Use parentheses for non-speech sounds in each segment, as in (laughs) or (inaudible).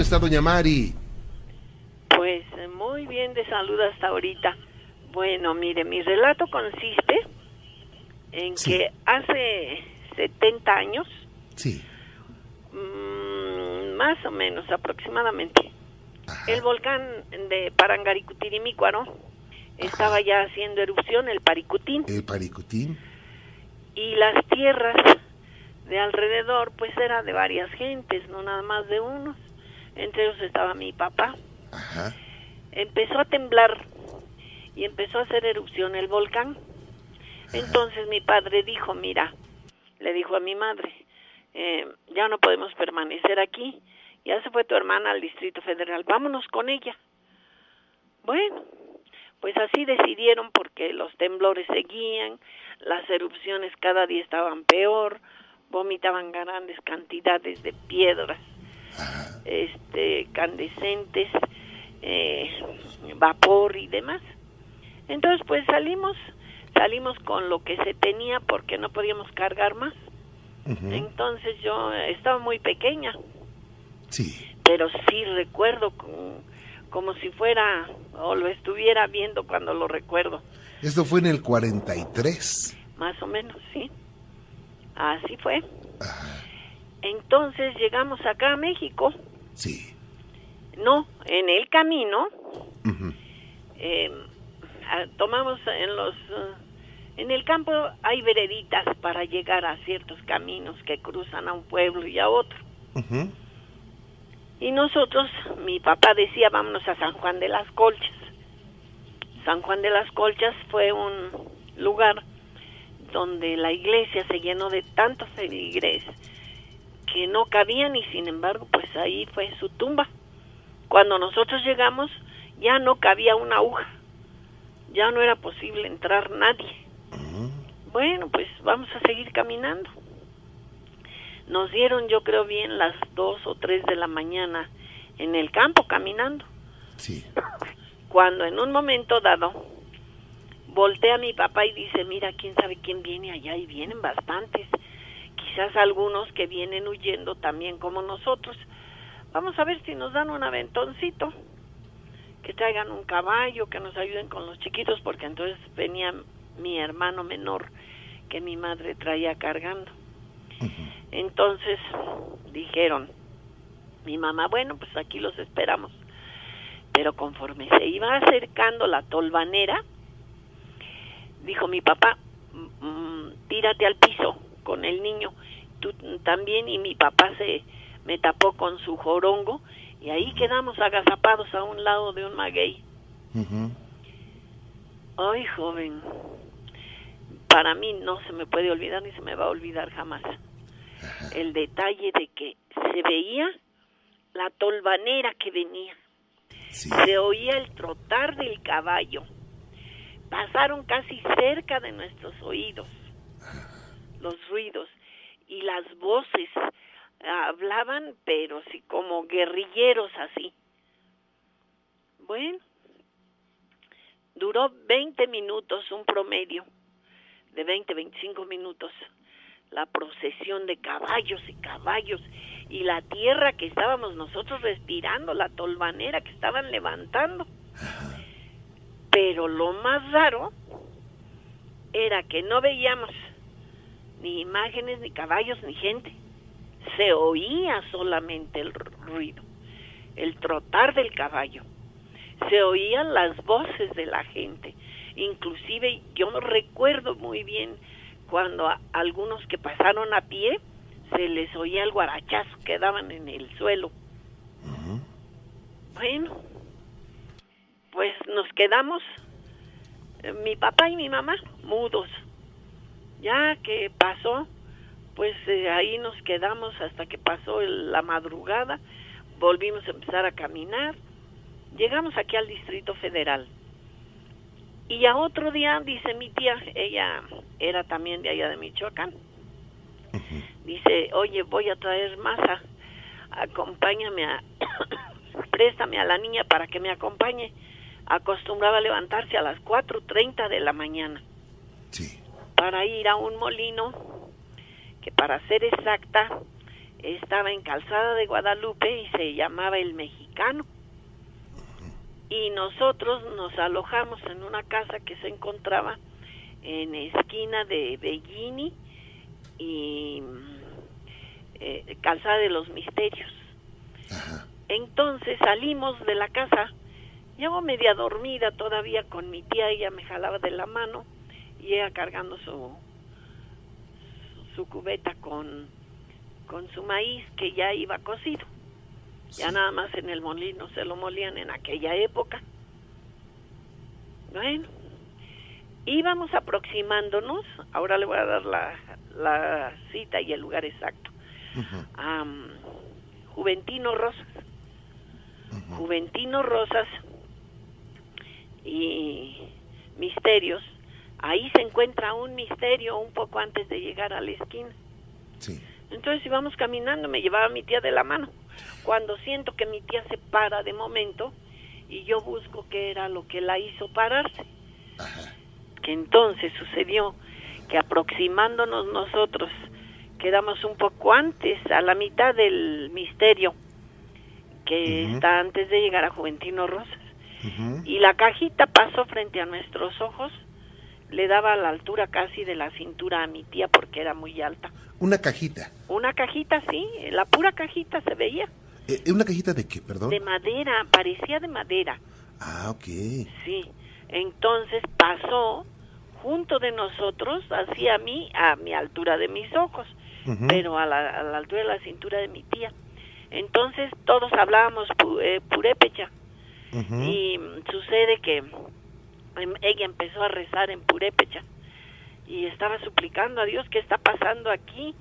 ¿Cómo está doña Mari? Pues eh, muy bien de salud hasta ahorita. Bueno, mire, mi relato consiste en Sí. que hace 70 años, Sí. mm, más o menos aproximadamente, Ajá. el volcán de Parangaricutirimícuaro estaba ya haciendo erupción, el Paricutín, El paricutín. y las tierras de alrededor pues era de varias gentes, no nada más de unos. Entre ellos estaba mi papá. Ajá. empezó a temblar y empezó a hacer erupción el volcán. Entonces mi padre dijo, mira, le dijo a mi madre, eh, ya no podemos permanecer aquí, ya se fue tu hermana al Distrito Federal, vámonos con ella. Bueno, pues así decidieron porque los temblores seguían, las erupciones cada día estaban peor, vomitaban grandes cantidades de piedras este candescentes, eh, vapor y demás. Entonces, pues salimos, salimos con lo que se tenía porque no podíamos cargar más. Entonces yo estaba muy pequeña, Sí. pero sí recuerdo como, como si fuera o lo estuviera viendo cuando lo recuerdo, Esto fue en el 43. más o menos, sí. Así fue. Ajá. Entonces llegamos acá a México. Sí. No, en el camino eh, ah, tomamos en los eh, en el campo hay vereditas para llegar a ciertos caminos que cruzan a un pueblo y a otro y nosotros mi papá decía vámonos a San Juan de las Colchas San Juan de las Colchas fue un lugar donde la iglesia se llenó de tantos feligreses que no cabían y sin embargo pues ahí fue su tumba. Cuando nosotros llegamos ya no cabía una aguja. Ya no era posible entrar nadie. Bueno pues vamos a seguir caminando. Nos dieron yo creo bien las dos o tres de la mañana en el campo caminando. Sí. cuando en un momento dado voltea a mi papá y dice, mira, quién sabe quién viene allá y vienen bastantes, quizás algunos que vienen huyendo también como nosotros. Vamos a ver si nos dan un aventoncito, que traigan un caballo, que nos ayuden con los chiquitos, porque entonces venía mi hermano menor que mi madre traía cargando. Entonces dijeron, mi mamá, bueno, pues aquí los esperamos. Pero conforme se iba acercando la tolvanera, dijo mi papá, "Mm, mm, tírate al piso con el niño, tú también, y mi papá se me tapó con su jorongo, y ahí quedamos agazapados a un lado de un maguey. Ay, joven, para mí no se me puede olvidar ni se me va a olvidar jamás. El detalle de que se veía la tolvanera que venía. Sí. Se oía el trotar del caballo. Pasaron casi cerca de nuestros oídos los ruidos y las voces hablaban, pero sí como guerrilleros así. Bueno, duró 20 minutos, un promedio de 20, 25 minutos, la procesión de caballos y caballos y la tierra que estábamos nosotros respirando, la tolvanera que estaban levantando. Pero lo más raro era que no veíamos ni imágenes, ni caballos, ni gente. Se oía solamente el ruido, el trotar del caballo. Se oían las voces de la gente. Inclusive yo no recuerdo muy bien cuando a algunos que pasaron a pie se les oía el guarachazo que daban en el suelo. Bueno, pues nos quedamos, eh, mi papá y mi mamá, mudos. Ya que pasó, pues eh, ahí nos quedamos hasta que pasó el- la madrugada, volvimos a empezar a caminar, llegamos aquí al Distrito Federal. Y a otro día, dice mi tía, ella era también de allá de Michoacán, dice, oye, voy a traer masa, acompáñame a, (coughs) préstame a la niña para que me acompañe. Acostumbraba a levantarse a las 4.30 de la mañana Sí. Para ir a un molino que para ser exacta estaba en Calzada de Guadalupe y se llamaba El Mexicano. Y nosotros nos alojamos en una casa que se encontraba en esquina de Bellini y eh, Calzada de los Misterios. Ajá. Entonces salimos de la casa, llevo media dormida todavía con mi tía, ella me jalaba de la mano y ella cargando su, su cubeta con, con su maíz que ya iba cocido. Ya nada más en el molino se lo molían en aquella época. Bueno, íbamos aproximándonos, ahora le voy a dar la, la cita y el lugar exacto, a mm, Juventino Rosas. ujú. Juventino Rosas y Misterios. Ahí se encuentra un misterio un poco antes de llegar a la esquina. Sí. Entonces íbamos caminando, me llevaba mi tía de la mano. Cuando siento que mi tía se para de momento y yo busco qué era lo que la hizo pararse. Ajá. Que entonces sucedió que aproximándonos nosotros quedamos un poco antes, a la mitad del misterio que está antes de llegar a Juventino Rosas. Y la cajita pasó frente a nuestros ojos, le daba la altura casi de la cintura a mi tía porque era muy alta. Una cajita. Una cajita, sí, la pura cajita se veía, Eh, ¿Una cajita de qué, perdón? de madera, parecía de madera, Ah, ok. sí. Entonces pasó junto de nosotros, hacia mí, a mi altura de mis ojos, pero a la, a la altura de la cintura de mi tía. Entonces todos hablábamos pu- eh, purépecha. Y sucede que ella empezó a rezar en purépecha y estaba suplicando a Dios qué está pasando aquí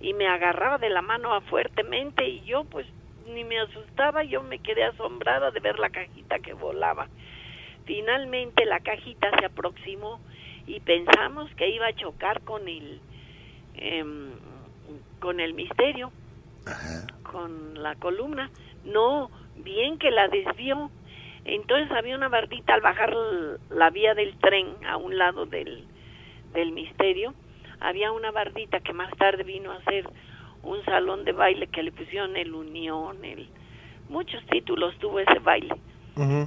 y me agarraba de la mano fuertemente y yo pues ni me asustaba, yo me quedé asombrada de ver la cajita que volaba. Finalmente la cajita se aproximó y pensamos que iba a chocar con el em, con el misterio Ajá. con la columna. No, bien que la desvió. Entonces había una bardita al bajar la vía del tren a un lado del, del misterio. Había una bardita que más tarde vino a ser un salón de baile que le pusieron el Unión, el, muchos títulos tuvo ese baile.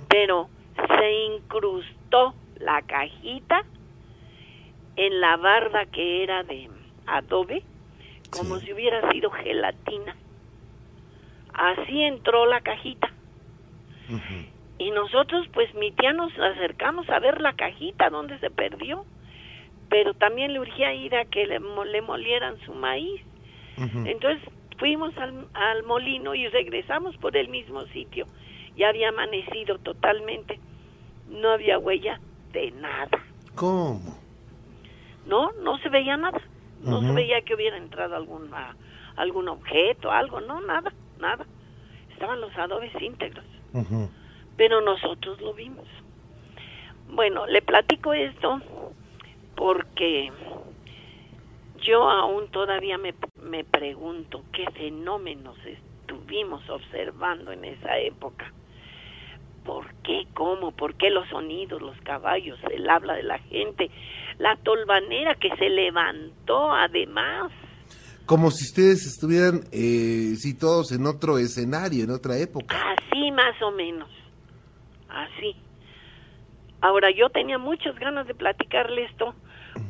Pero se incrustó la cajita en la barda que era de adobe, como Sí. si hubiera sido gelatina. Así entró la cajita. Y nosotros, pues mi tía nos acercamos a ver la cajita donde se perdió. Pero también le urgía ir a que le, le molieran su maíz. Entonces fuimos al, al molino y regresamos por el mismo sitio. Ya había amanecido totalmente. No había huella de nada. ¿Cómo? No, no se veía nada. No se veía que hubiera entrado alguna, algún objeto, algo. No, nada, nada. Estaban los adobes íntegros. Pero nosotros lo vimos. Bueno, le platico esto porque yo aún todavía me, me pregunto qué fenómenos estuvimos observando en esa época. ¿Por qué? ¿Cómo? ¿Por qué los sonidos, los caballos, el habla de la gente? La tolvanera que se levantó además. Como si ustedes estuvieran eh, situados en otro escenario, en otra época. Así más o menos. Así. Ahora, yo tenía muchas ganas de platicarle esto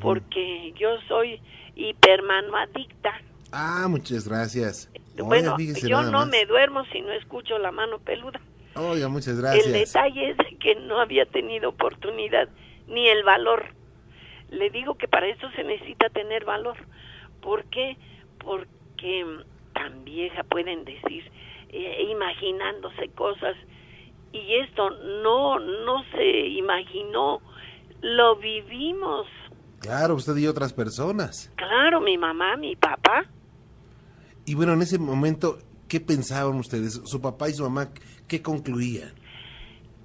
porque yo soy hipermano adicta. Ah, muchas gracias. Bueno, yo no más. me duermo si no escucho la mano peluda. Oiga, muchas El gracias. detalle es que no había tenido oportunidad ni el valor. Le digo que para esto se necesita tener valor. ¿Por qué? Porque mm, tan vieja pueden decir, eh, imaginándose cosas. Y esto no, no se imaginó, lo vivimos. Claro, usted y otras personas. Claro, mi mamá, mi papá, Y bueno, en ese momento, ¿qué pensaban ustedes? Su papá y su mamá, ¿qué concluían?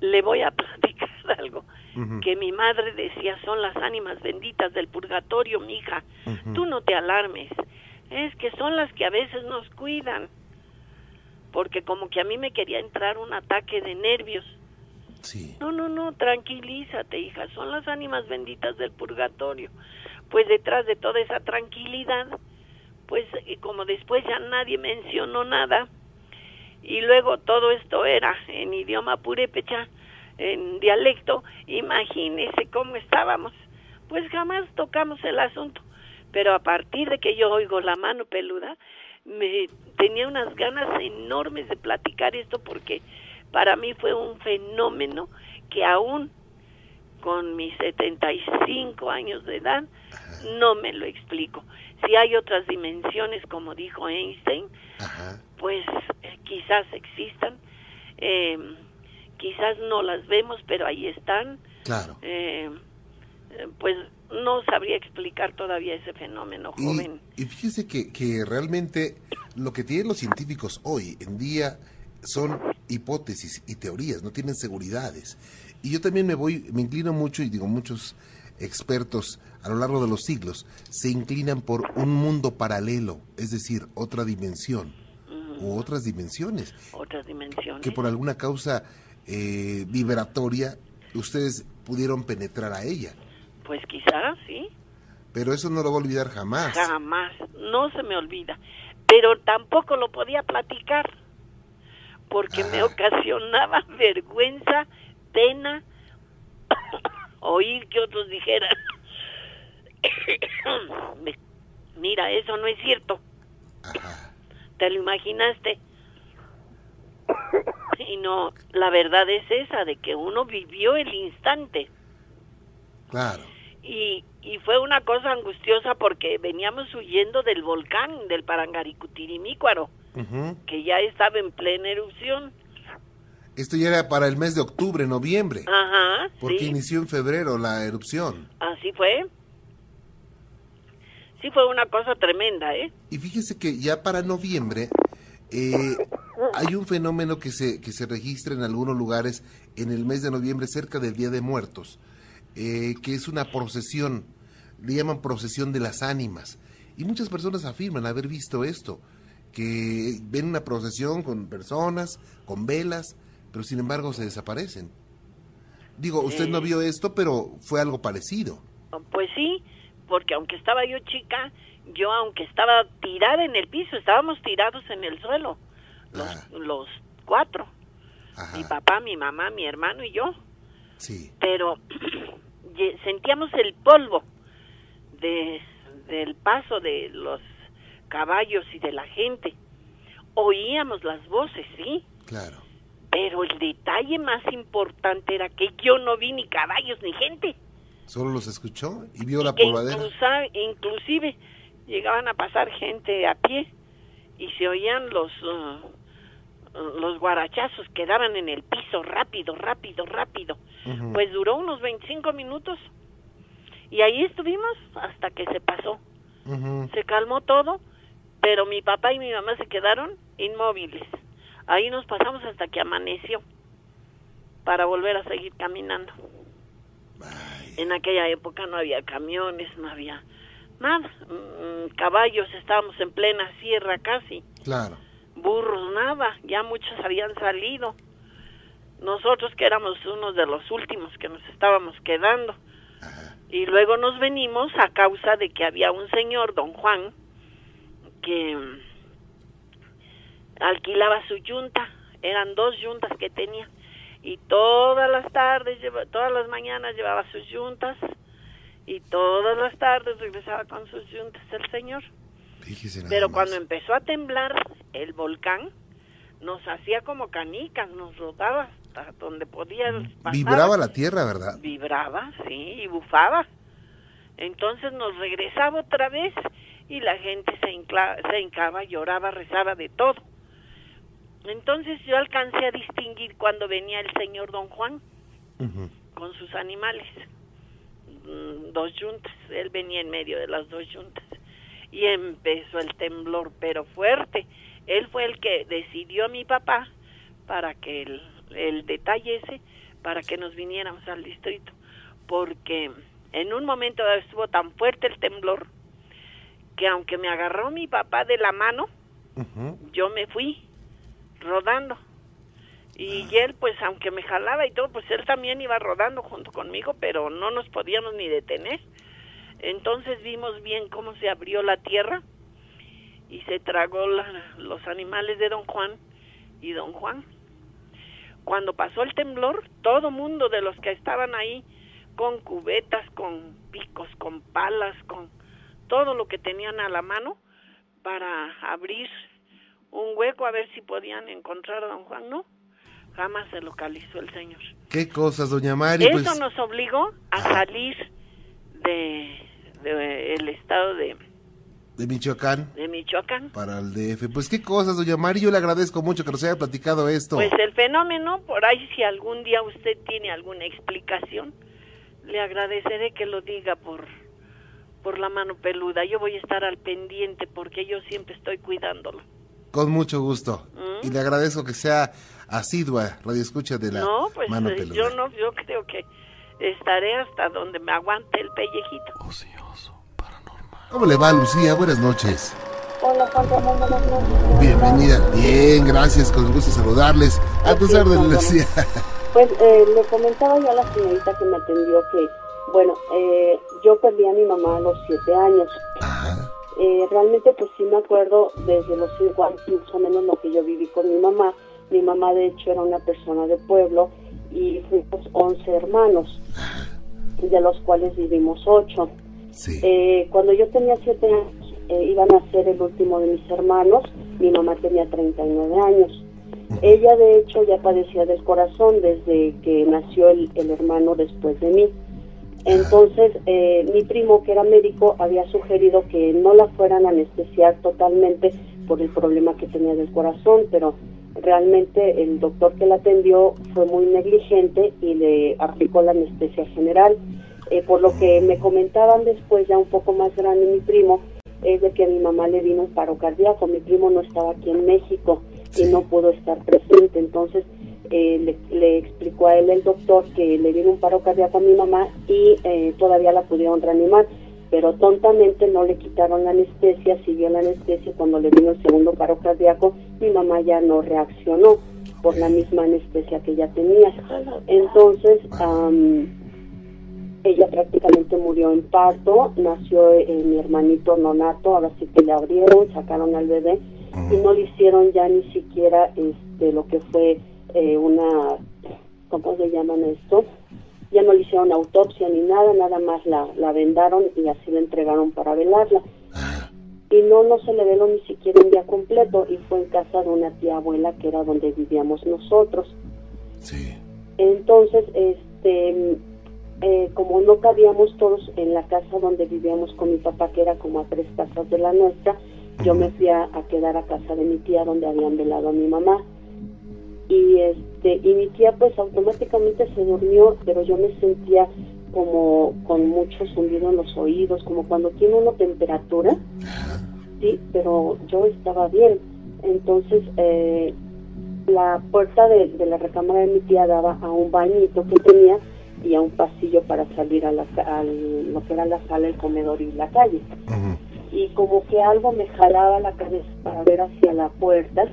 le voy a (laughs) platicar algo. Que mi madre decía son las ánimas benditas del purgatorio, mija. Ujú. Tú no te alarmes. Es que son las que a veces nos cuidan. Porque como que a mí me quería entrar un ataque de nervios. Sí. No, no, no, tranquilízate, hija. Son las ánimas benditas del purgatorio. Pues detrás de toda esa tranquilidad, pues como después ya nadie mencionó nada, y luego todo esto era en idioma purépecha, en dialecto, imagínese cómo estábamos. Pues jamás tocamos el asunto, pero a partir de que yo oigo la mano peluda, me tenía unas ganas enormes de platicar esto porque para mí fue un fenómeno que aún con mis 75 años de edad no me lo explico. Si hay otras dimensiones, como dijo Einstein, pues eh, quizás existan, eh, quizás no las vemos, pero ahí están. Claro. Eh, pues no sabría explicar todavía ese fenómeno, joven. Y, fíjese que, que realmente lo que tienen los científicos hoy en día son hipótesis y teorías, no tienen seguridades. Y yo también me voy, me inclino mucho, y digo, muchos expertos a lo largo de los siglos se inclinan por un mundo paralelo, es decir, otra dimensión u otras dimensiones. Otras dimensiones. Que por alguna causa eh, vibratoria ustedes pudieron penetrar a ella. Pues quizás, sí. Pero eso no lo voy a olvidar jamás. Jamás, no se me olvida. Pero tampoco lo podía platicar porque me ocasionaba (laughs) vergüenza, pena, (coughs) oír que otros dijeran, (coughs) mira, eso no es cierto. ¿Te lo imaginaste? (coughs) y no, la verdad es esa, de que uno vivió el instante. Claro. Y, y fue una cosa angustiosa porque veníamos huyendo del volcán, del Parangaricutirimícuaro, que ya estaba en plena erupción. Esto ya era para el mes de octubre, noviembre. Ajá. Porque inició en febrero la erupción. Así fue. Sí fue una cosa tremenda, ¿eh? Y fíjese que ya para noviembre eh, hay un fenómeno que se, que se registra en algunos lugares en el mes de noviembre, cerca del Día de Muertos, eh, que es una procesión, le llaman procesión de las ánimas. Y muchas personas afirman haber visto esto, que ven una procesión con personas, con velas, pero sin embargo se desaparecen. Digo, usted no vio esto, pero fue algo parecido. Pues sí, porque aunque estaba yo chica, yo aunque estaba tirada en el piso, estábamos tirados en el suelo, los, los cuatro. Mi papá, mi mamá, mi hermano y yo. Sí. Pero sentíamos el polvo de, del paso de los caballos y de la gente. Oíamos las voces, sí. Claro. Pero el detalle más importante era que yo no vi ni caballos ni gente. ¿Solo los escuchó y vio la polvadera? inclusive llegaban a pasar gente a pie y se oían los uh, los guarachazos que daban en el piso rápido, rápido, rápido. Pues duró unos 25 minutos y ahí estuvimos hasta que se pasó. Se calmó todo, pero mi papá y mi mamá se quedaron inmóviles. Ahí nos pasamos hasta que amaneció para volver a seguir caminando. En aquella época no había camiones, no había nada. Mm, caballos, estábamos en plena sierra casi. Claro. Burros, nada. Ya muchos habían salido. Nosotros que éramos unos de los últimos que nos estábamos quedando. Y luego nos venimos a causa de que había un señor, don Juan, que alquilaba su yunta, eran dos yuntas que tenía y todas las tardes, todas las mañanas llevaba sus yuntas y todas las tardes regresaba con sus yuntas el señor. Pero cuando empezó a temblar el volcán, nos hacía como canicas, nos rodaba hasta donde podía Vibraba la tierra, ¿verdad? Vibraba, sí, y bufaba. Entonces nos regresaba otra vez y la gente se, se hincaba, lloraba, rezaba de todo. Entonces yo alcancé a distinguir cuando venía el señor don Juan con sus animales, mm, dos yuntas, él venía en medio de las dos yuntas y empezó el temblor, pero fuerte. Él fue el que decidió a mi papá para que el, el detalle ese, para que nos viniéramos al distrito, porque en un momento estuvo tan fuerte el temblor que aunque me agarró mi papá de la mano, yo me fui rodando. Y él, pues, aunque me jalaba y todo, pues él también iba rodando junto conmigo, pero no nos podíamos ni detener. Entonces vimos bien cómo se abrió la tierra y se tragó los animales de don Juan y don Juan. Cuando pasó el temblor, todo mundo de los que estaban ahí, con cubetas, con picos, con palas, con todo lo que tenían a la mano para abrir un hueco a ver si podían encontrar a don Juan, no, jamás se localizó el señor. ¿Qué cosas, doña Mari? Eso pues nos obligó a salir de, el estado de... De Michoacán. De Michoacán. Para el DF. Pues qué cosas, doña Mari, yo le agradezco mucho que nos haya platicado esto. Pues el fenómeno, por ahí si algún día usted tiene alguna explicación, le agradeceré que lo diga por, por la mano peluda. Yo voy a estar al pendiente porque yo siempre estoy cuidándolo. Con mucho gusto. ¿Mm? Y le agradezco que sea asidua radio escucha de la no, pues, mano peluda. Yo no, yo creo que estaré hasta donde me aguante el pellejito. Ocioso, paranormal. ¿Cómo le va, Lucía? Buenas noches. Hola, Juan Ramón, buenas noches. Bienvenida. Bien, gracias, con gusto saludarles. A tu orden, Lucía. Pues eh, le comentaba yo a la señorita que me atendió que, bueno, eh, yo perdí a mi mamá a los siete años. Eh, realmente pues sí me acuerdo desde los cinco años más o menos lo que yo viví con mi mamá. Mi mamá de hecho era una persona de pueblo y fuimos 11 hermanos, de los cuales vivimos 8. Eh, cuando yo tenía 7 años, eh, iban a ser el último de mis hermanos, mi mamá tenía 39 años. Ella de hecho ya padecía del corazón desde que nació el, hermano después de mí. Entonces, eh, mi primo, que era médico, había sugerido que no la fueran a anestesiar totalmente por el problema que tenía del corazón, pero realmente el doctor que la atendió fue muy negligente y le aplicó la anestesia general. Eh, por lo que me comentaban después, ya un poco más grande, mi primo, es de que a mi mamá le vino un paro cardíaco. Mi primo no estaba aquí en México y no pudo estar presente. Entonces eh, le, explicó a él el doctor que le vino un paro cardíaco a mi mamá y eh, todavía la pudieron reanimar pero tontamente no le quitaron la anestesia, siguió la anestesia cuando le vino el segundo paro cardíaco, mi mamá ya no reaccionó por la misma anestesia que ya tenía. Entonces, ella prácticamente murió en parto, nació eh, mi hermanito nonato, ahora sí que le abrieron, sacaron al bebé y no le hicieron ya ni siquiera este lo que fue eh, una, ¿cómo se llaman esto? ya no le hicieron autopsia ni nada, nada más la, la vendaron y así la entregaron para velarla. Y no, no se le veló ni siquiera un día completo y fue en casa de una tía abuela que era donde vivíamos nosotros. Sí. Entonces, este, eh, como no cabíamos todos en la casa donde vivíamos con mi papá, que era como a tres casas de la nuestra, yo me fui a, a quedar a casa de mi tía donde habían velado a mi mamá. Y este y mi tía pues automáticamente se durmió pero yo me sentía como con mucho zumbido en los oídos como cuando tiene una temperatura sí pero yo estaba bien. Entonces eh, la puerta de, la recámara de mi tía daba a un bañito que tenía y a un pasillo para salir a, la, lo que era la sala, el comedor y la calle. Y como que algo me jalaba la cabeza para ver hacia la puerta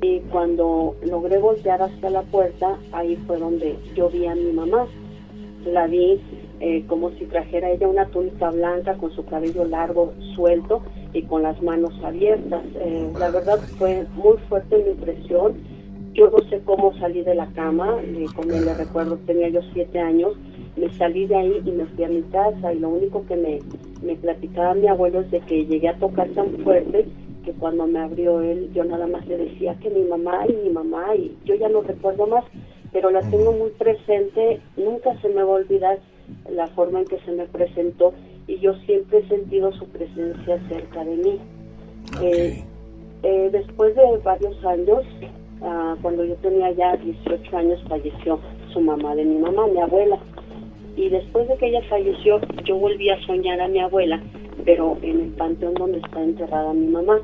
y cuando logré voltear hacia la puerta, ahí fue donde yo vi a mi mamá. La vi eh, como si trajera ella una túnica blanca con su cabello largo, suelto y con las manos abiertas. Eh, la verdad fue muy fuerte mi impresión. Yo no sé cómo salí de la cama, como le recuerdo, tenía yo siete años. Me salí de ahí y me fui a mi casa y lo único que me, me platicaba mi abuelo es de que llegué a tocar tan fuerte que cuando me abrió él, yo nada más le decía que mi mamá y mi mamá, y yo ya no recuerdo más, pero la tengo muy presente, nunca se me va a olvidar la forma en que se me presentó y yo siempre he sentido su presencia cerca de mí. Eh, eh, después de varios años, ah, cuando yo tenía ya 18 años, falleció su mamá de mi mamá, mi abuela. Y después de que ella falleció, yo volví a soñar a mi abuela, pero en el panteón donde está enterrada mi mamá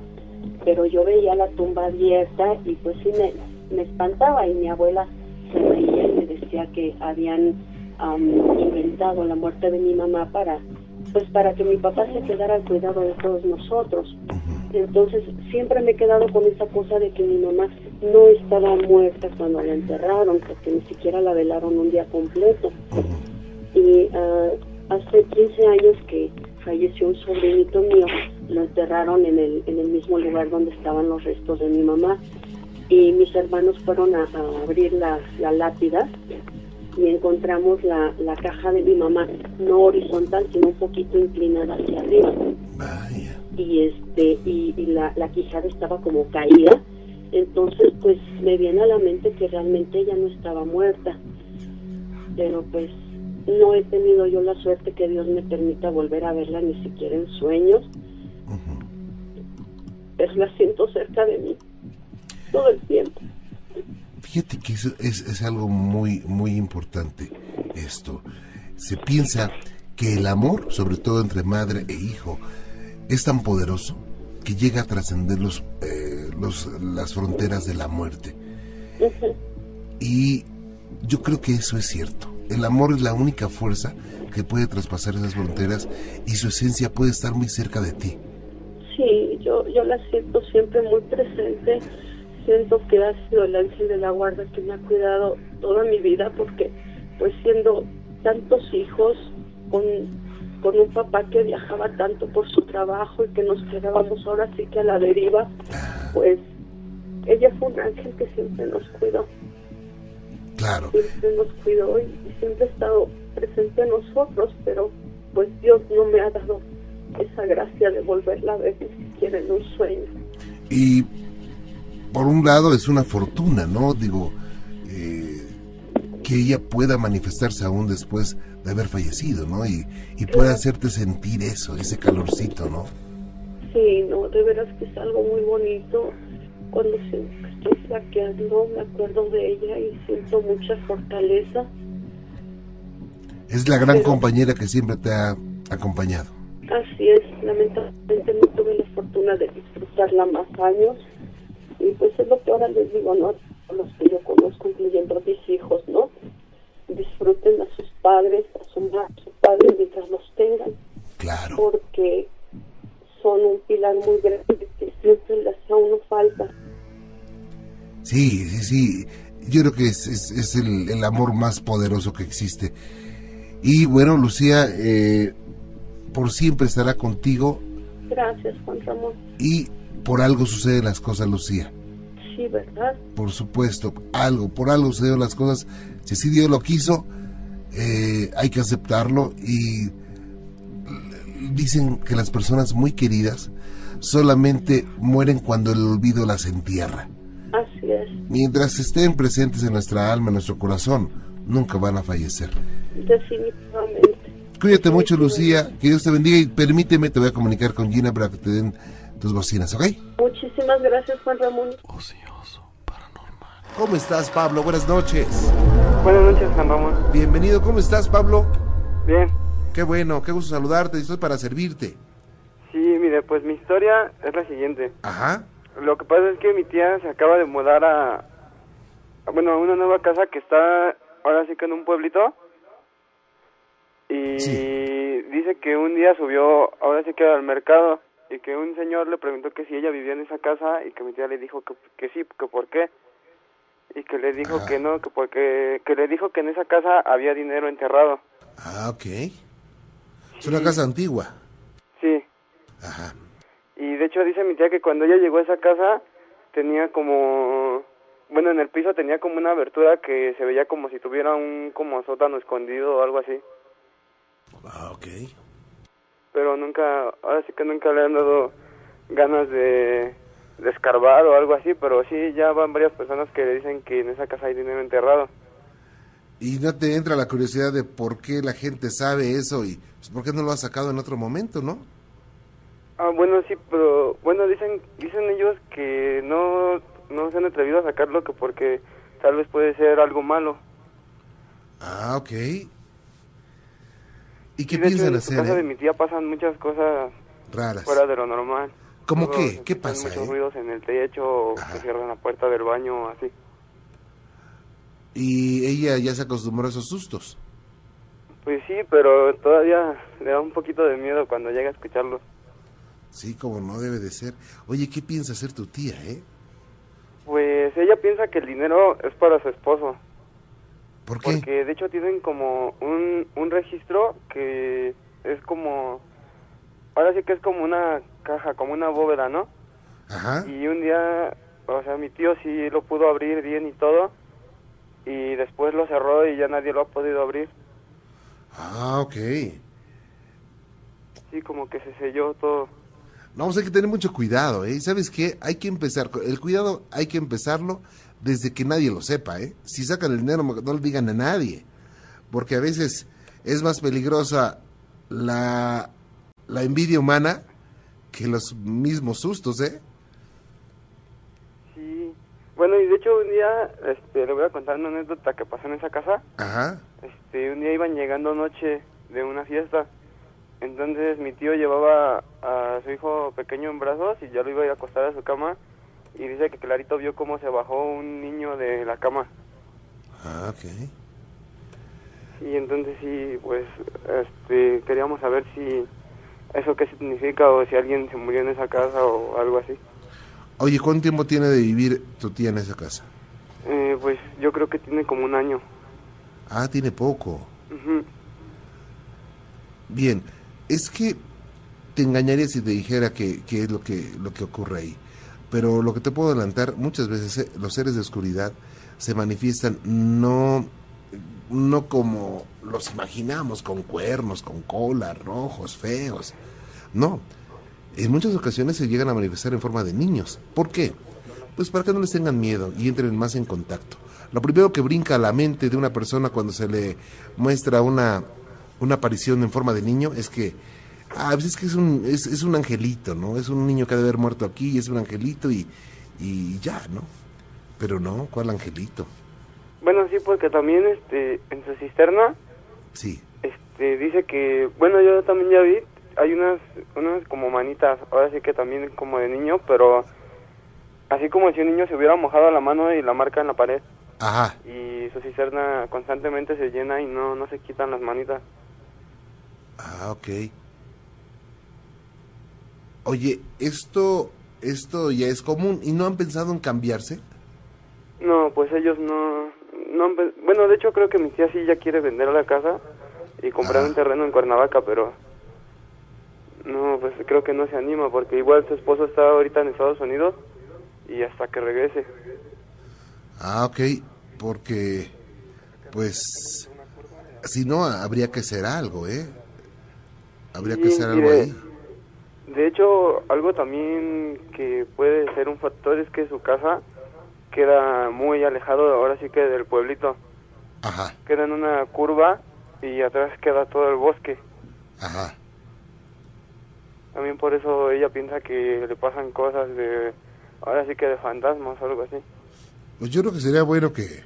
pero yo veía la tumba abierta y pues sí me, me espantaba y mi abuela se reía y me decía que habían inventado la muerte de mi mamá para pues para que mi papá se quedara al cuidado de todos nosotros. Entonces siempre me he quedado con esa cosa de que mi mamá no estaba muerta cuando la enterraron, porque ni siquiera la velaron un día completo. Y uh, hace 15 años que falleció un sobrinito mío, lo enterraron en el, en el mismo lugar donde estaban los restos de mi mamá. Y mis hermanos fueron a, a abrir las la lápidas y encontramos la, la caja de mi mamá, no horizontal, sino un poquito inclinada hacia arriba. Vaya. Y, este, y, y la, la quijada estaba como caída. Entonces, pues me viene a la mente que realmente ella no estaba muerta. Pero pues no he tenido yo la suerte que Dios me permita volver a verla ni siquiera en sueños. Pero la siento cerca de mí todo el tiempo. Fíjate que es, es algo muy, muy importante esto. Se piensa que el amor, sobre todo entre madre e hijo, es tan poderoso que llega a trascender los, eh, los, las fronteras de la muerte. Y yo creo que eso es cierto. El amor es la única fuerza que puede traspasar esas fronteras y su esencia puede estar muy cerca de ti. Sí, yo, yo la siento siempre muy presente. Siento que ha sido el ángel de la guarda que me ha cuidado toda mi vida porque pues siendo tantos hijos con, con un papá que viajaba tanto por su trabajo y que nos quedábamos ahora sí que a la deriva, pues ella fue un ángel que siempre nos cuidó, Claro. siempre nos cuidó y, y siempre ha estado presente a nosotros, pero pues Dios no me ha dado esa gracia de volverla a ver ni siquiera en un sueño. Y por un lado es una fortuna, ¿no? Digo, eh, que ella pueda manifestarse aún después de haber fallecido, ¿no? Y, y pueda hacerte sentir eso, ese calorcito, ¿no? Sí, no, de veras que es algo muy bonito. Cuando estoy flaqueando, me acuerdo de ella y siento mucha fortaleza. Es la gran Pero- compañera que siempre te ha acompañado. Así es, lamentablemente no tuve la fortuna de disfrutarla más años. Y pues es lo que ahora les digo, ¿no? A los que yo conozco, incluyendo a mis hijos, ¿no? Disfruten padres, a su madre, a su padre mientras los tengan. Claro. porque son un pilar muy grande que siempre les hace a uno falta. Sí, sí, sí. Yo creo que es, es- es el, el amor más poderoso que existe. Y bueno, Lucía, eh, por siempre estará contigo Gracias, Juan Ramón. y por algo suceden las cosas, Lucía. Sí, ¿verdad? Por supuesto, algo, por algo sucedieron las cosas. Si así Dios lo quiso, eh, hay que aceptarlo y dicen que las personas muy queridas solamente mueren cuando el olvido las entierra. Así es, Mientras estén presentes en nuestra alma, en nuestro corazón, nunca van a fallecer. definitivamente. Cuídate mucho, Lucía. Que Dios te bendiga y permíteme, te voy a comunicar con Gina para que te den tus bocinas, ¿ok? Muchísimas gracias, Juan Ramón. Ocioso, paranormal. ¿Cómo estás, Pablo? Buenas noches. Buenas noches, Juan Ramón. Bienvenido. ¿Cómo estás, Pablo? Bien. Qué bueno, qué gusto saludarte. Estoy para servirte. Sí, mire, pues mi historia es la siguiente. Ajá. Lo que pasa es que mi tía se acaba de mudar a, a, bueno, a una nueva casa que está ahora sí que en un pueblito. Y Sí. dice que un día subió, ahora sí que al mercado, y que un señor le preguntó que si ella vivía en esa casa y que mi tía le dijo que, que sí, que por qué. Y que le dijo Ah. que no, que porque, que le dijo que en esa casa había dinero enterrado. Ah, ok. Es una casa antigua. Sí. Ajá. Y de hecho dice mi tía que cuando ella llegó a esa casa tenía como, bueno, en el piso tenía como una abertura que se veía como si tuviera un como sótano escondido o algo así. Ah, ok. Pero nunca, ahora sí que nunca le han dado ganas de, de escarbar o algo así, pero sí ya van varias personas que le dicen que en esa casa hay dinero enterrado. Y no te entra la curiosidad de por qué la gente sabe eso y pues, por qué no lo ha sacado en otro momento, ¿no? Ah, bueno, sí, pero bueno, dicen dicen ellos que no, no se han atrevido a sacarlo que porque tal vez puede ser algo malo. Ah, ok. ¿Y qué Sí, de hecho, piensan en hacer? casa eh? de mi tía pasan muchas cosas Raras. fuera de lo normal. ¿Cómo Luego qué? ¿Qué pasa, Muchos eh? ruidos en el techo, Ajá. cierran la puerta del baño, así. Y ella ya se acostumbró a esos sustos. Pues sí, pero todavía le da un poquito de miedo cuando llega a escucharlo. Sí, como no debe de ser. Oye, ¿qué piensa hacer tu tía, eh? Pues ella piensa que el dinero es para su esposo. ¿Por qué? Porque de hecho tienen como un, un registro que es como ahora sí que es como una caja, como una bóveda, ¿no? Ajá. Y un día, o sea, mi tío sí lo pudo abrir bien y todo, y después lo cerró y ya nadie lo ha podido abrir. Ah, ok. Sí, como que se selló todo. No, pues hay que tener mucho cuidado, ¿eh? ¿Sabes qué? Hay que empezar, el cuidado hay que empezarlo desde que nadie lo sepa, ¿eh? Si sacan el dinero, no le digan a nadie, porque a veces es más peligrosa la, la envidia humana que los mismos sustos, ¿eh? Sí. Bueno, y de hecho un día, este, le voy a contar una anécdota que pasó en esa casa. Ajá. Este, un día iban llegando noche de una fiesta. Entonces mi tío llevaba a su hijo pequeño en brazos y ya lo iba a ir a acostar a su cama. Y dice que clarito vio cómo se bajó un niño de la cama. Ah, ok. Y entonces sí, pues, este, queríamos saber si eso qué significa o si alguien se murió en esa casa o algo así. Oye, ¿cuánto tiempo tiene de vivir tu tía en esa casa? Eh, pues yo creo que tiene como un año. Ah, tiene poco. Ujú. Bien, es que te engañaría si te dijera que, que es lo que, lo que ocurre ahí. Pero lo que te puedo adelantar, muchas veces eh, los seres de oscuridad se manifiestan no, no como los imaginamos, con cuernos, con cola, rojos, feos. No, en muchas ocasiones se llegan a manifestar en forma de niños. ¿Por qué? Pues para que no les tengan miedo y entren más en contacto. Lo primero que brinca a la mente de una persona cuando se le muestra una, una aparición en forma de niño es que, ah, pues es que es un, es, es un angelito, ¿no? Es un niño que ha de haber muerto aquí y es un angelito y, y ya, ¿no? Pero no, ¿cuál angelito? Bueno, sí, porque también este, en su cisterna Sí. este, dice que, bueno, yo también ya vi, hay unas, unas como manitas, ahora sí que también como de niño, pero así como si un niño se hubiera mojado la mano y la marca en la pared. Ajá. Y su cisterna constantemente se llena y no, no se quitan las manitas. Ah, ok. Oye, esto, esto ya es común y no han pensado en cambiarse. No, pues ellos no, no pe- bueno, de hecho creo que mi tía sí ya quiere vender la casa y comprar Ah. un terreno en Cuernavaca, pero no, pues creo que no se anima porque igual su esposo está ahorita en Estados Unidos y hasta que regrese. Ah, ok, porque, pues, si no, habría que hacer algo, ¿eh? Habría que hacer algo de- ahí. De hecho, algo también que puede ser un factor es que su casa queda muy alejado ahora sí que del pueblito. Ajá, Queda en una curva y atrás queda todo el bosque. ajá. También por eso ella piensa que le pasan cosas de, ahora sí que de fantasmas o algo así. Pues yo creo que sería bueno que,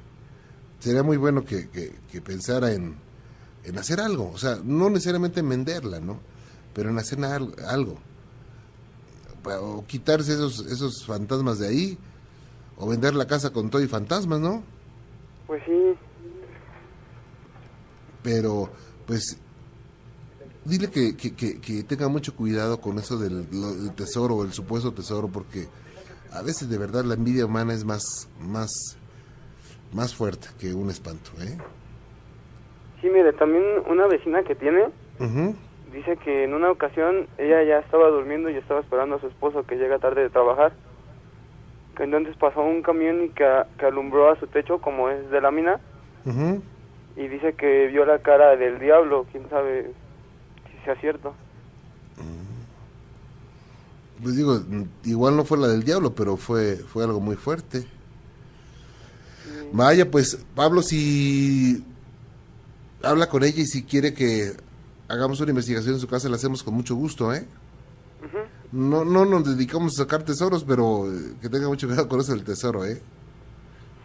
sería muy bueno que, que, que pensara en, en hacer algo. O sea, no necesariamente en venderla, ¿no? Pero en hacer al- algo. O quitarse esos, esos fantasmas de ahí, o vender la casa con todo y fantasmas, ¿no? Pues sí, pero pues dile que, que, que, que tenga mucho cuidado con eso del, del tesoro, el supuesto tesoro, porque a veces de verdad la envidia humana es más, más, más fuerte que un espanto, ¿eh? sí, mire, también una vecina que tiene dice que en una ocasión ella ya estaba durmiendo y estaba esperando a su esposo que llega tarde de trabajar. Entonces pasó un camión y que, que alumbró a su techo como es de lámina y dice que vio la cara del diablo, quién sabe si sea cierto. Pues digo, mm, igual no fue la del diablo, pero fue, fue algo muy fuerte. Vaya, pues, Pablo, si habla con ella y si quiere que hagamos una investigación en su casa, la hacemos con mucho gusto, ¿eh? Ujú. No, no nos dedicamos a sacar tesoros, pero eh, que tenga mucho cuidado con eso del tesoro, ¿eh?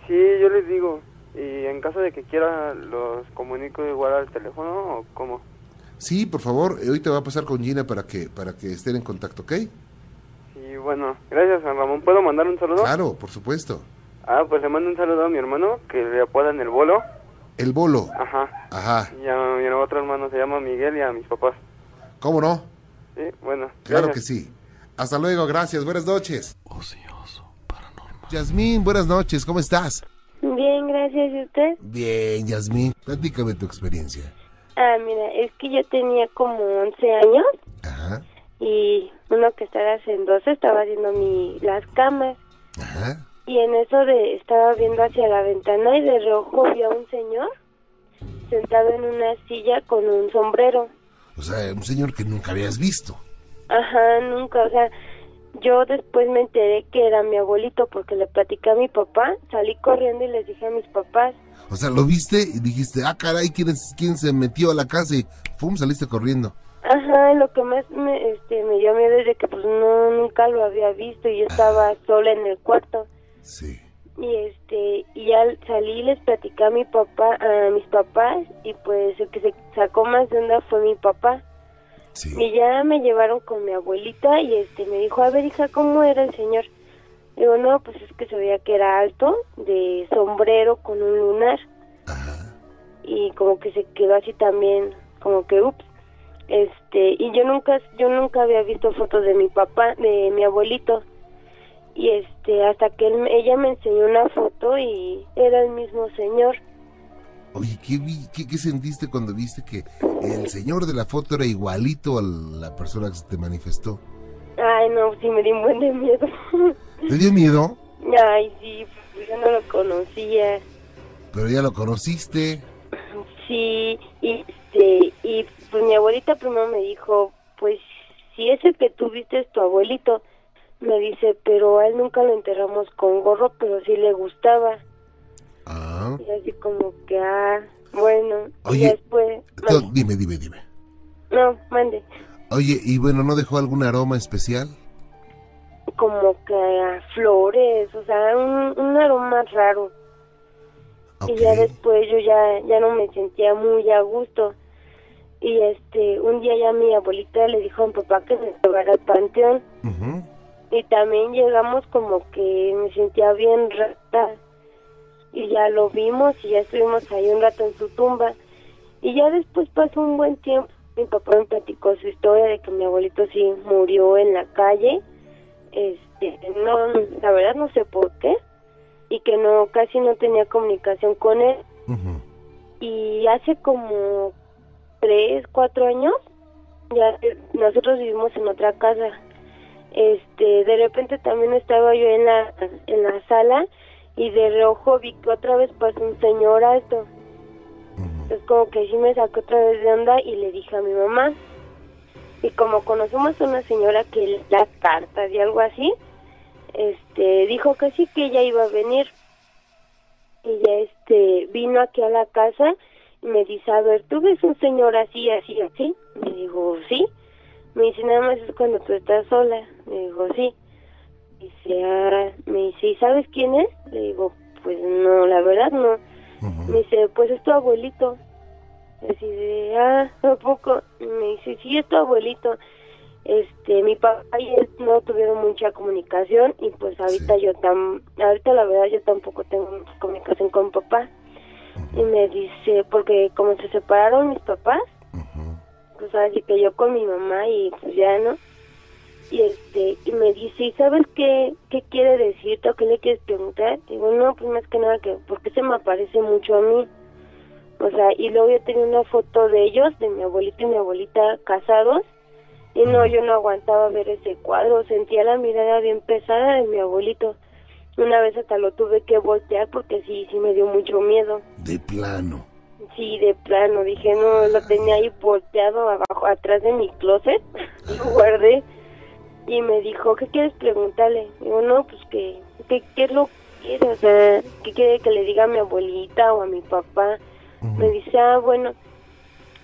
Sí, yo les digo. Y en caso de que quiera, los comunico igual al teléfono o cómo. Sí, por favor, eh, hoy te va a pasar con Gina para que, para que estén en contacto, ¿ok? Y bueno, gracias, San Ramón. ¿Puedo mandar un saludo? Claro, por supuesto. Ah, pues le mando un saludo a mi hermano, que le apodan el bolo. El bolo. Ajá. Ajá. Y a mi otro hermano se llama Miguel y a mis papás. ¿Cómo no? Sí, bueno. Claro que sí. Hasta luego, gracias. Buenas noches. Ocioso, paranormal. Yasmín, buenas noches. ¿Cómo estás? Bien, gracias. ¿Y usted? Bien, Yasmín. Platícame tu experiencia. Ah, mira, es que yo tenía como 11 años Ajá. y uno que estaba haciéndose estaba haciendo mi, las camas. Ajá. Y en eso de estaba viendo hacia la ventana y de reojo vi a un señor sentado en una silla con un sombrero. O sea, un señor que nunca habías visto. Ajá, nunca, o sea, yo después me enteré que era mi abuelito porque le platicé a mi papá, salí corriendo y les dije a mis papás. O sea, lo viste y dijiste, ah, caray, ¿quién, es- quién se metió a la casa? Y pum, saliste corriendo. Ajá, lo que más me, este, me dio miedo es de que pues no, nunca lo había visto y yo estaba sola en el cuarto. Sí. Y este, y ya salí les platicé a mi papá, a mis papás y pues el que se sacó más de onda fue mi papá. Sí. Y ya me llevaron con mi abuelita y este me dijo, a ver hija, ¿cómo era el señor? Digo, no, pues es que se veía que era alto, de sombrero con un lunar. Ajá. Y como que se quedó así también, como que ups. Este, y yo nunca yo nunca había visto fotos de mi papá, de mi abuelito. Y este, hasta que él- ella me enseñó una foto y era el mismo señor. Oye, ¿qué, vi- qué, qué sentiste cuando viste que el señor de la foto era igualito a la persona que se te manifestó? Ay, no, sí me di un buen de miedo. (laughs) ¿Te dio miedo? Ay, sí, pues yo no lo conocía. Pero ya lo conociste. Sí, y, este, y pues mi abuelita primero me dijo, pues si ese que tú viste es tu abuelito, me dice, pero a él nunca lo enterramos con gorro, pero sí le gustaba. Ah. Y así como que, ah, bueno, y Oye, después, mande. dime, dime, dime. no, mande, Oye, y bueno, ¿no dejó algún aroma especial? como que a flores, o sea, un, un aroma raro. Y ya después yo ya ya no me sentía muy a gusto y este un día ya mi abuelita le dijo a mi papá que me llevara al panteón. Y también llegamos como que me sentía bien rata. Y ya lo vimos y ya estuvimos ahí un rato en su tumba. Y ya después pasó un buen tiempo. Mi papá me platicó su historia de que mi abuelito sí murió en la calle. Este no la verdad no sé por qué. Y que no casi no tenía comunicación con él. Y hace como tres, cuatro años, ya eh, nosotros vivimos en otra casa. Este, de repente también estaba yo en la, en la sala y de reojo vi que otra vez pasó un señor alto. Ujú. Es como que sí me sacó otra vez de onda y le dije a mi mamá. Y como conocemos a una señora que las cartas y algo así, este, dijo que sí, que ella iba a venir. Y ya este, vino aquí a la casa y me dice, a ver, ¿tú ves un señor así, así, así? Me digo, sí. Me dice, nada más es cuando tú estás sola. Me digo, sí. Dice, ah, me dice, ¿y sabes quién es? Le digo, pues no, la verdad no. Me dice, pues es tu abuelito. Así de, ah, (laughs) ¿a poco? Me dice, sí, es tu abuelito. Este, mi papá y él no tuvieron mucha comunicación y pues ahorita Sí. yo tam, ahorita la verdad yo tampoco tengo mucha comunicación con papá. Y me dice, porque como se separaron mis papás. Pues así que yo con mi mamá y pues ya no. Y este, y me dice, ¿y sabes qué, qué quiere decirte o qué le quieres preguntar? Digo, no, pues más que nada que, porque se me aparece mucho a mí. O sea, y luego yo tenía una foto de ellos, de mi abuelito y mi abuelita casados, y no, yo no aguantaba ver ese cuadro, sentía la mirada bien pesada de mi abuelito. Una vez hasta lo tuve que voltear porque sí, sí me dio mucho miedo. De plano. Sí, de plano, dije, no, lo tenía ahí volteado abajo, atrás de mi closet, (laughs) lo guardé y me dijo, ¿qué quieres preguntarle? Digo, no, pues que, ¿qué es lo que quiere? O sea, ¿qué quiere que le diga a mi abuelita o a mi papá? Me dice, ah, bueno,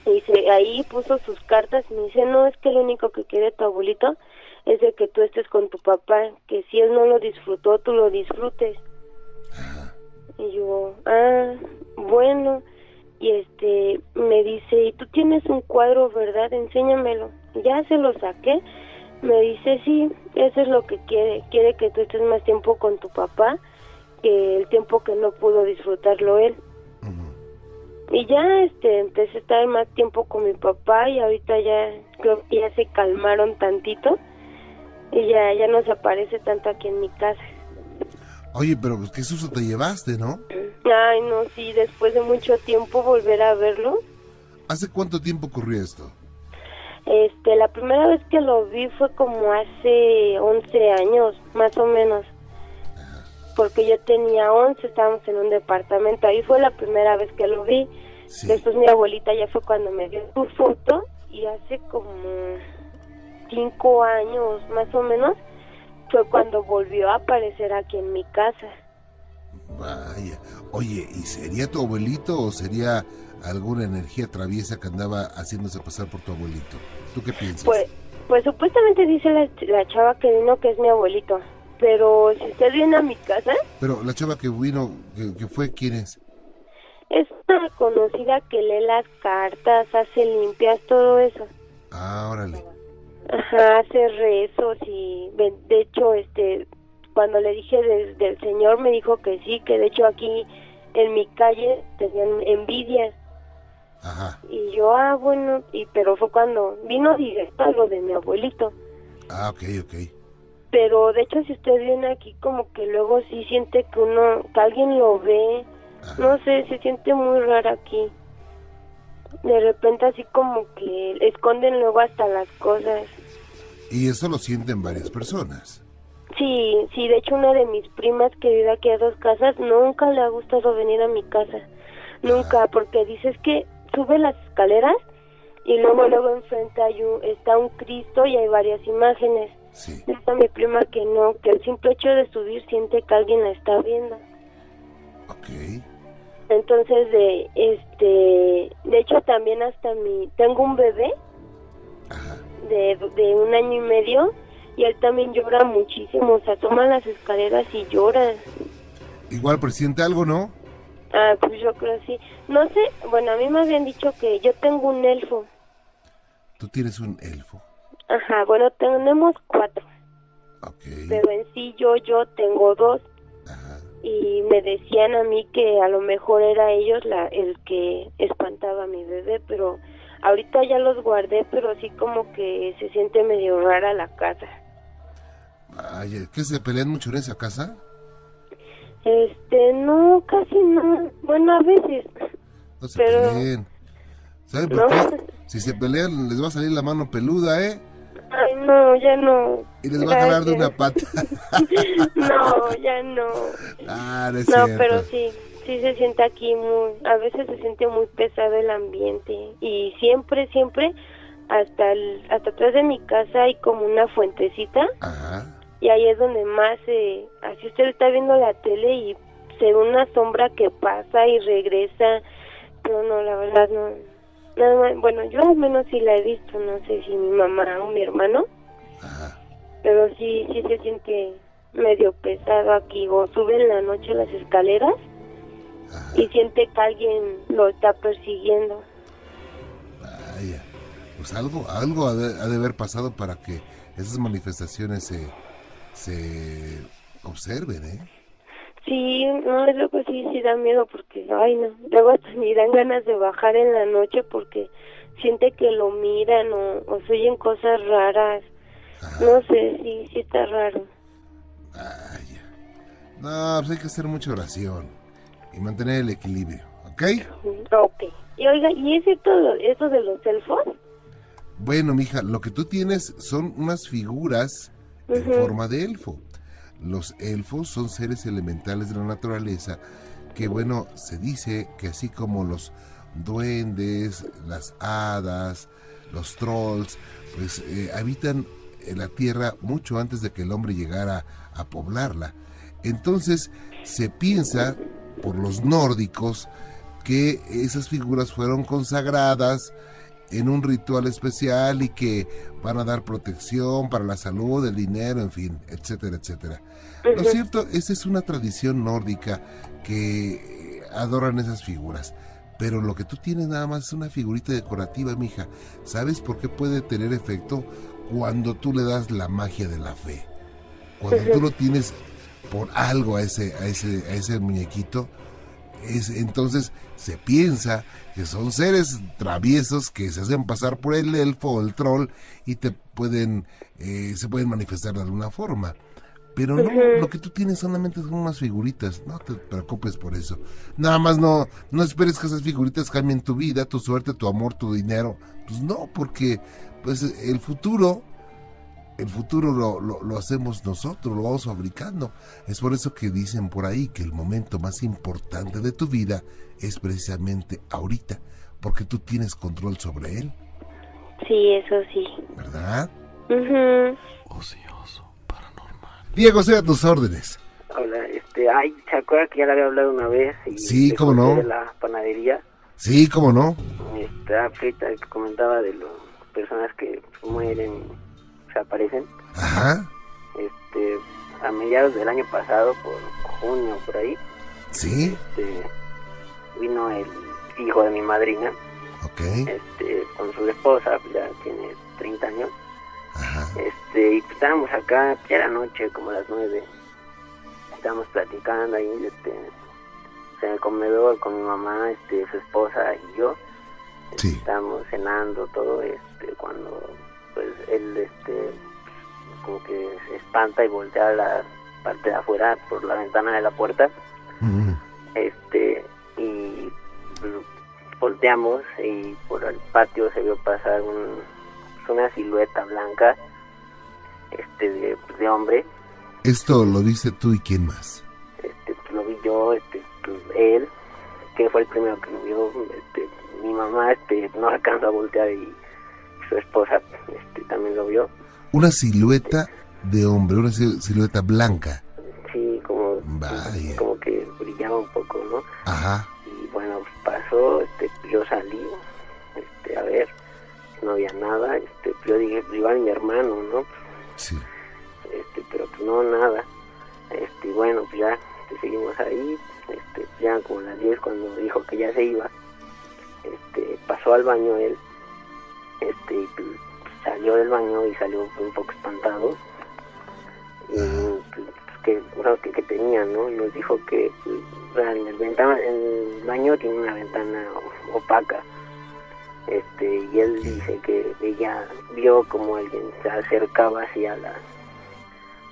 y dice, ahí puso sus cartas y me dice, no, es que lo único que quiere tu abuelito es de que tú estés con tu papá, que si él no lo disfrutó, tú lo disfrutes. Y yo, ah, bueno, y este, me dice, y tú tienes un cuadro, ¿verdad? Enséñamelo. Ya se lo saqué. Me dice, sí, eso es lo que quiere. Quiere que tú estés más tiempo con tu papá que el tiempo que no pudo disfrutarlo él. Y ya este empecé a estar más tiempo con mi papá y ahorita ya creo que ya se calmaron tantito y ya ya no se aparece tanto aquí en mi casa. Oye, pero pues qué susto te llevaste, ¿no? Ay, no, sí, después de mucho tiempo volver a verlo. ¿Hace cuánto tiempo ocurrió esto? Este, la primera vez que lo vi fue como hace 11 años, más o menos. Porque yo tenía 11, estábamos en un departamento. Ahí fue la primera vez que lo vi. Sí. Después mi abuelita ya fue cuando me dio su foto y hace como cinco años más o menos fue cuando volvió a aparecer aquí en mi casa. Vaya. Oye, ¿y sería tu abuelito o sería alguna energía traviesa que andaba haciéndose pasar por tu abuelito? ¿Tú qué piensas? Pues, pues supuestamente dice la, la chava que vino que es mi abuelito. Pero si usted viene a mi casa, Pero la chava que vino, que, que fue, ¿quién es? es una conocida que lee las cartas, hace limpias, todo eso. Ah, órale. Ajá, hace rezos y de hecho, este, cuando le dije del, del señor me dijo que sí, que de hecho aquí en mi calle tenían envidia Ajá. y yo, ah, bueno, y pero fue cuando vino directo a lo de mi abuelito. Ah, ok, ok. Pero de hecho si usted viene aquí como que luego sí siente que uno, que alguien lo ve, Ajá. no sé, se siente muy raro aquí. De repente así como que esconden luego hasta las cosas. Y eso lo sienten varias personas. Sí, sí, de hecho una de mis primas que vive aquí a dos casas nunca le ha gustado venir a mi casa. Nunca, porque dices que sube las escaleras y luego luego enfrente hay un, está un Cristo y hay varias imágenes. Sí. Dice mi prima que no, que el simple hecho de subir siente que alguien la está viendo. Ok. Entonces de este, de hecho también hasta mi tengo un bebé Ajá. de, de un año y medio y él también llora muchísimo, se asoma a las escaleras y llora. Igual presiente algo, ¿no? Ah, pues yo creo sí. No sé, bueno, a mí me habían dicho que yo tengo un elfo. Tú tienes un elfo. Ajá, bueno, tenemos cuatro, Ok. pero en sí yo, yo tengo dos. Ajá. Y me decían a mí que a lo mejor era ellos la, el que espantaba a mi bebé, pero ahorita ya los guardé, pero sí como que se siente medio rara la casa. Vaya, ¿qué se pelean mucho en esa casa? Este, no, casi no. Bueno, a veces. No se Pero- peleen. ¿Saben por No. qué? Si se pelean, les va a salir la mano peluda, ¿eh? Ay, no, ya no. Y les va a jalar de una Gracias. pata. (laughs) No, ya no. ah, no es No, pero sí, sí se siente aquí muy, a veces se siente muy pesado el ambiente y siempre, siempre, hasta el, hasta atrás de mi casa hay como una fuentecita Ajá. y ahí es donde más, eh, así usted está viendo la tele y se ve una sombra que pasa y regresa, pero no, la verdad no, nada más, bueno, yo al menos sí la he visto, no sé si mi mamá o mi hermano, Ajá. pero sí, sí se siente medio pesado aquí o sube en la noche las escaleras Ajá. y siente que alguien lo está persiguiendo. Vaya. Pues algo, algo ha de, ha de haber pasado para que esas manifestaciones se, se observen, ¿eh? Sí, no, luego sí, sí da miedo porque, ay no, luego hasta ni dan ganas de bajar en la noche porque siente que lo miran o, o se oyen cosas raras. No sé, sí, sí está raro. Vaya. No, pues hay que hacer mucha oración y mantener el equilibrio, ¿ok? Ok. Y oiga, ¿y es cierto eso de los elfos? Bueno, mija, lo que tú tienes son unas figuras en forma de elfo. Los elfos son seres elementales de la naturaleza que, bueno, se dice que así como los duendes, las hadas, los trolls, pues eh, habitan en la tierra mucho antes de que el hombre llegara a poblarla. Entonces se piensa por los nórdicos que esas figuras fueron consagradas en un ritual especial y que van a dar protección para la salud, el dinero, en fin, etcétera, etcétera. Lo cierto, esa es una tradición nórdica que adoran esas figuras. Pero lo que tú tienes nada más es una figurita decorativa, mija. ¿Sabes por qué puede tener efecto? Cuando tú le das la magia de la fe. Cuando tú lo tienes por algo a ese, a ese, a ese muñequito, es, entonces se piensa que son seres traviesos que se hacen pasar por el elfo o el troll y te pueden, eh, se pueden manifestar de alguna forma. Pero no, lo que tú tienes solamente son unas figuritas, no te preocupes por eso. Nada más no, no esperes que esas figuritas cambien tu vida, tu suerte, tu amor, tu dinero. Pues no, porque pues el futuro, el futuro lo, lo, lo hacemos nosotros, lo vamos fabricando. Es por eso que dicen por ahí que el momento más importante de tu vida es precisamente ahorita, porque tú tienes control sobre él, Sí, eso sí. ¿verdad? Ujú. Ocioso, paranormal. Diego, sea a tus órdenes. Hola, este, ay, ¿se acuerda que ya le había hablado una vez? Y Sí, cómo no. De la panadería, Sí, cómo no. este, ah, ahorita que comentaba de las personas que mueren, se aparecen, Ajá, este, a mediados del año pasado, por junio, por ahí, sí, este, vino el hijo de mi madrina, ok, este, con su esposa, pues ya tiene 30 años, ajá, este, y pues estábamos acá, ya era noche, como las nueve, estábamos platicando ahí, este, en el comedor con mi mamá, este, su esposa y yo, sí, estábamos cenando todo, este, cuando, pues, él, este, como que se espanta y voltea a la parte de afuera por la ventana de la puerta, mm, este, y pues, volteamos y por el patio se vio pasar un, una silueta blanca, este, de, de hombre, Esto lo dice tú y quién más. este, pues, lo vi yo, este, pues, él, que fue el primero que lo vio, este, mi mamá, este, no alcanzó a voltear y su esposa, este, también lo vio, Una silueta de hombre, una sil- silueta blanca. sí, como, Vaya. como que brillaba un poco, ¿no? Ajá, igual mi hermano no sí, este pero pues no nada. Este bueno pues ya este, seguimos ahí este ya como las 10 cuando dijo que ya se iba este pasó al baño él este pues, salió del baño y salió un poco espantado. Y pues, que bueno, que, que tenía no y nos dijo que pues, en el ventana el baño tiene una ventana opaca este y él dice que ella vio como alguien se acercaba hacia la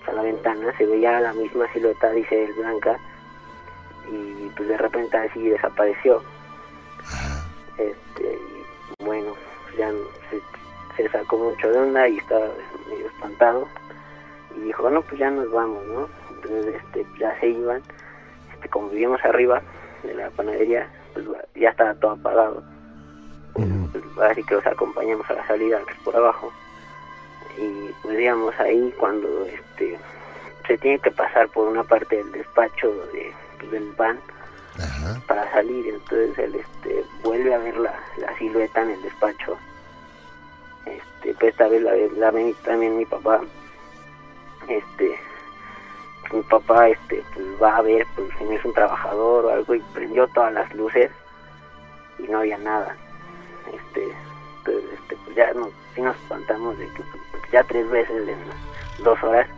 a la ventana se veía la misma silueta dice él blanca y pues de repente así desapareció. Este y bueno ya se, se sacó mucho de onda y estaba medio espantado. Y dijo no pues ya nos vamos no entonces este ya se iban este como vivíamos arriba de la panadería pues ya estaba todo apagado así que los acompañamos a la salida por abajo. Y pues digamos ahí cuando este se tiene que pasar por una parte del despacho de, pues, del van ajá, para salir. Entonces él este vuelve a ver la, la silueta en el despacho. Este pues esta vez la, la ve también mi papá. Este mi papá este pues va a ver pues si no es un trabajador o algo y prendió todas las luces y no había nada este entonces este pues ya nos sí nos espantamos de que pues, ya tres veces en dos horas.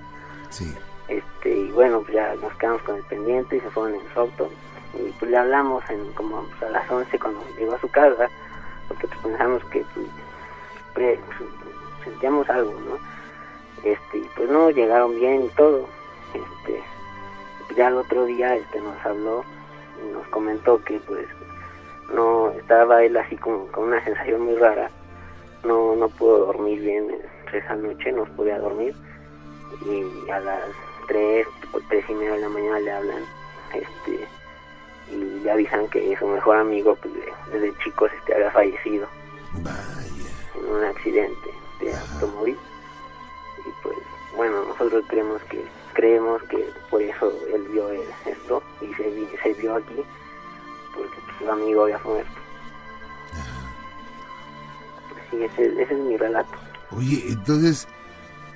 Sí, este y bueno pues ya nos quedamos con el pendiente y se fueron en su auto. Y pues le hablamos en como pues, a las 11 cuando llegó a su casa porque pues pensamos que pues, pues, sentíamos algo no este y pues no llegaron bien y todo. Este pues, ya el otro día este nos habló y nos comentó que pues no estaba él así como con una sensación muy rara. No no pudo dormir bien esa noche no podía dormir. Y a las 3 o 3 y media de la mañana le hablan este y le avisan que su mejor amigo pues, de- desde chicos este había fallecido. Vaya, en un accidente de automóvil. Y pues bueno nosotros creemos que creemos que por eso él vio el- esto y se, se vio aquí porque su amigo había muerto sí ese, ese es mi relato Oye, entonces,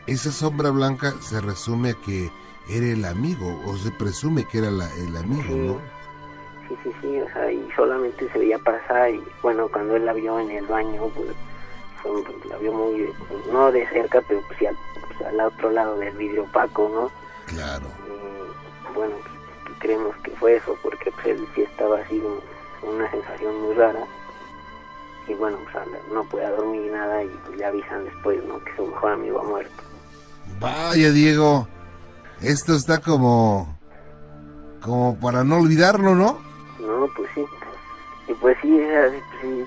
esa sombra blanca se resume a que era el amigo, o se presume que era la- el amigo, Sí. ¿no? Sí, sí, sí, o sea, y solamente se veía pasar y bueno, cuando él la vio en el baño, pues, fue- pues, la vio muy, pues, no de cerca, pero pues sí al, pues, al otro lado del vidrio opaco, ¿no? Claro. Y bueno, pues, creemos que fue eso, porque pues él sí estaba así una sensación muy rara. Y bueno, pues al- no podía dormir ni nada y pues, le avisan después, ¿no? Que su mejor amigo ha muerto. Vaya, Diego. Esto está como, como para no olvidarlo, ¿no? No, pues sí. Y pues sí, es así, sí,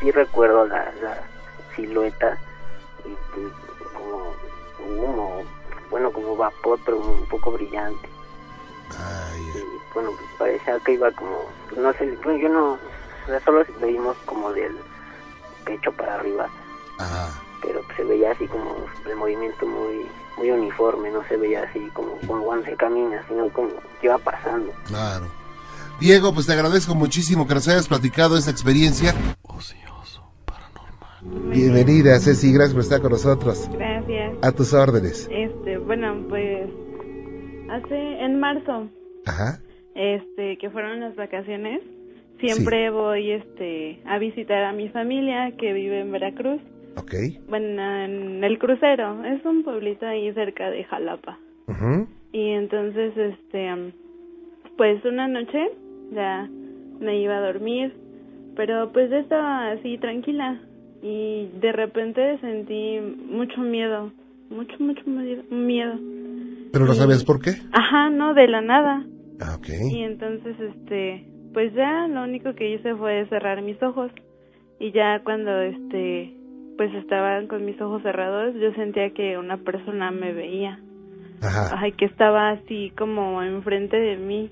sí recuerdo la, la silueta y pues, como humo, bueno, como vapor, pero un poco brillante. Ay, bueno, pues parecía que iba como, pues, no sé, yo no, o sea, solo veíamos como del pecho para arriba, ajá. pero pues, se veía así como el movimiento muy muy uniforme, no se veía así como, como cuando se camina, sino como que iba pasando. Claro. Diego, pues te agradezco muchísimo que nos hayas platicado esta experiencia. Ocioso, paranormal. Bienvenida, Ceci, gracias por estar con nosotros. Gracias. A tus órdenes. Este, bueno, pues hace en marzo, Ajá. Este, que fueron las vacaciones, siempre voy este a visitar a mi familia que vive en Veracruz. Ok. Bueno, en el crucero, es un pueblito ahí cerca de Jalapa. Ujú. Y entonces, este, pues una noche ya me iba a dormir, pero pues ya estaba así tranquila y de repente sentí mucho miedo, mucho, mucho miedo-. Pero no sabías por qué. Ajá, no, de la nada. Ah, ok. Y entonces, este, pues ya lo único que hice fue cerrar mis ojos. Y ya cuando, este, pues estaban con mis ojos cerrados, yo sentía que una persona me veía. Ajá. Ay, que estaba así como enfrente de mí.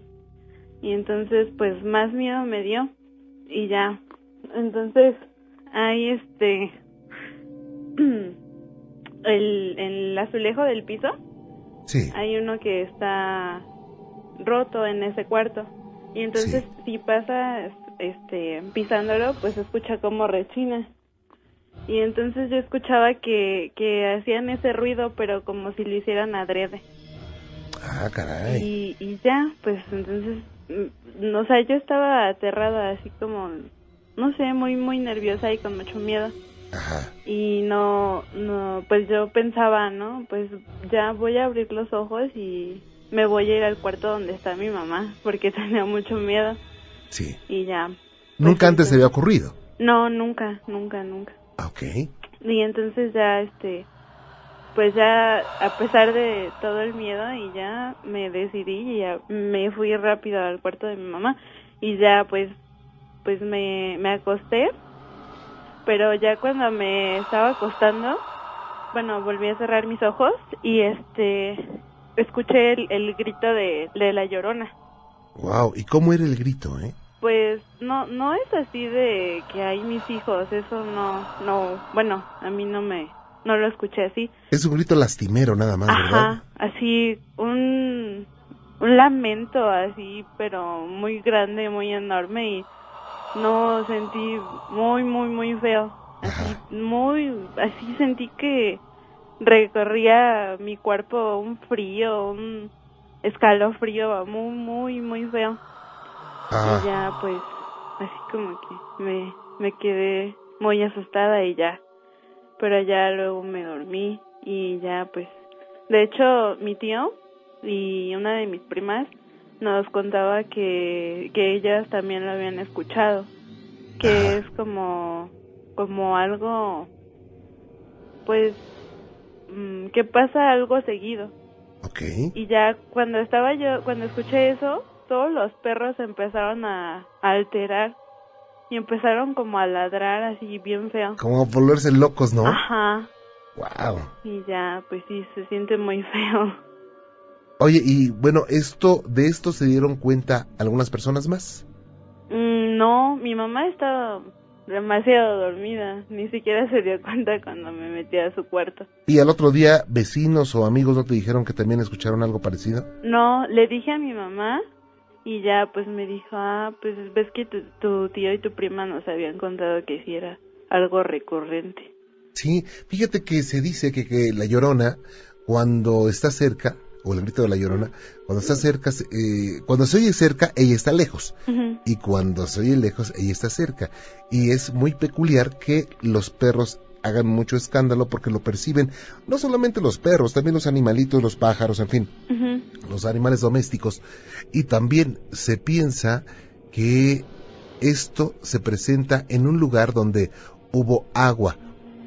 Y entonces, pues más miedo me dio. Y ya. Entonces, ahí este. (clears throat) el, el azulejo del piso. Sí. Hay uno que está roto en ese cuarto. Y entonces, si pasas este, pisándolo, pues se escucha como rechina. Y entonces yo escuchaba que, que hacían ese ruido, pero como si lo hicieran adrede. Ah, caray. Y, y ya, pues entonces, mm, no, o sea, yo estaba aterrada, así como, no sé, muy, muy nerviosa y con mucho miedo. Ajá. Y no, no, pues yo pensaba, ¿no? Pues ya voy a abrir los ojos y me voy a ir al cuarto donde está mi mamá, porque (laughs) tenía mucho miedo. Sí. Y ya. Nunca antes te había ocurrido. No, nunca, nunca, nunca. Ah, Ok. Y entonces ya, este, pues ya, a pesar de todo el miedo, y ya me decidí y ya me fui rápido al cuarto de mi mamá. Y ya, pues, pues me, me acosté. Pero ya cuando me estaba acostando, bueno, volví a cerrar mis ojos y este, escuché el, el grito de, de la llorona. Wow. ¿Y cómo era el grito, eh? Pues no no es así de que hay mis hijos, eso no no, bueno, a mí no me no lo escuché así. Es un grito lastimero nada más, ¿verdad? Ajá, así un un lamento así, pero muy grande, muy enorme y no sentí muy muy muy feo. Así muy así sentí que recorría mi cuerpo un frío, un escalofrío muy muy muy feo. Ah. Y ya pues así como que me, me quedé muy asustada y ya. Pero ya luego me dormí y ya pues. De hecho mi tío y una de mis primas nos contaba que, que ellas también lo habían escuchado. Que es como, como algo pues mm, que pasa algo seguido. Ok. Y ya cuando estaba yo, cuando escuché eso, todos los perros empezaron a, a alterar y empezaron como a ladrar así bien feo. Como a volverse locos, ¿no? Ajá. Wow. Y ya, pues sí, se siente muy feo. Oye, y bueno, esto, de esto se dieron cuenta algunas personas más. Mm, no, mi mamá estaba demasiado dormida, ni siquiera se dio cuenta cuando me metí a su cuarto. Y al otro día, vecinos o amigos no te dijeron que también escucharon algo parecido. No, le dije a mi mamá y ya pues me dijo, ah, pues ves que tu, tu tío y tu prima nos habían contado que sí era algo recurrente. Sí, fíjate que se dice que, que la llorona, cuando está cerca, o el grito de la llorona, cuando está cerca, se- eh, cuando se oye cerca, ella está lejos. Y cuando se oye lejos, ella está cerca. Y es muy peculiar que los perros hagan mucho escándalo porque lo perciben, no solamente los perros, también los animalitos, los pájaros, en fin, los animales domésticos. Y también se piensa que esto se presenta en un lugar donde hubo agua.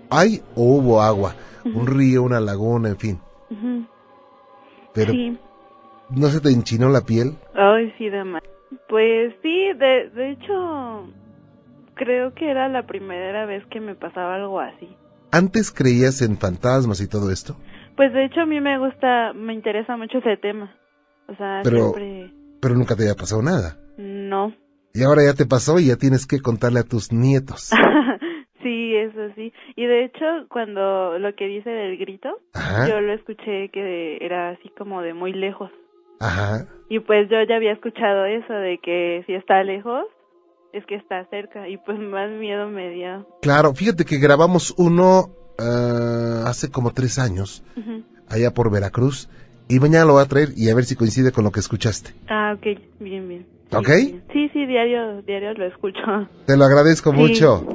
Hay o hubo agua, un río, una laguna, en fin. Pero Sí. ¿no se te enchinó la piel? Ay, sí, de más. Pues sí, de, de hecho, creo que era la primera vez que me pasaba algo así. ¿Antes creías en fantasmas y todo esto? Pues de hecho a mí me gusta, me interesa mucho ese tema. O sea, Pero- siempre Pero nunca te había pasado nada. no. Y ahora ya te pasó y ya tienes que contarle a tus nietos. (laughs) sí, eso sí. Y de hecho, cuando lo que dice del grito, Ajá. yo lo escuché que era así como de muy lejos. Ajá. Y pues yo ya había escuchado eso de que si está lejos, es que está cerca. Y pues más miedo me dio. Claro, fíjate que grabamos uno ah, hace como tres años, Ujú. allá por Veracruz, y mañana lo voy a traer y a ver si coincide con lo que escuchaste. Ah, ok, bien, bien. Sí, ¿Ok? bien. Sí, sí, diario, diario lo escucho. Te lo agradezco Sí. mucho.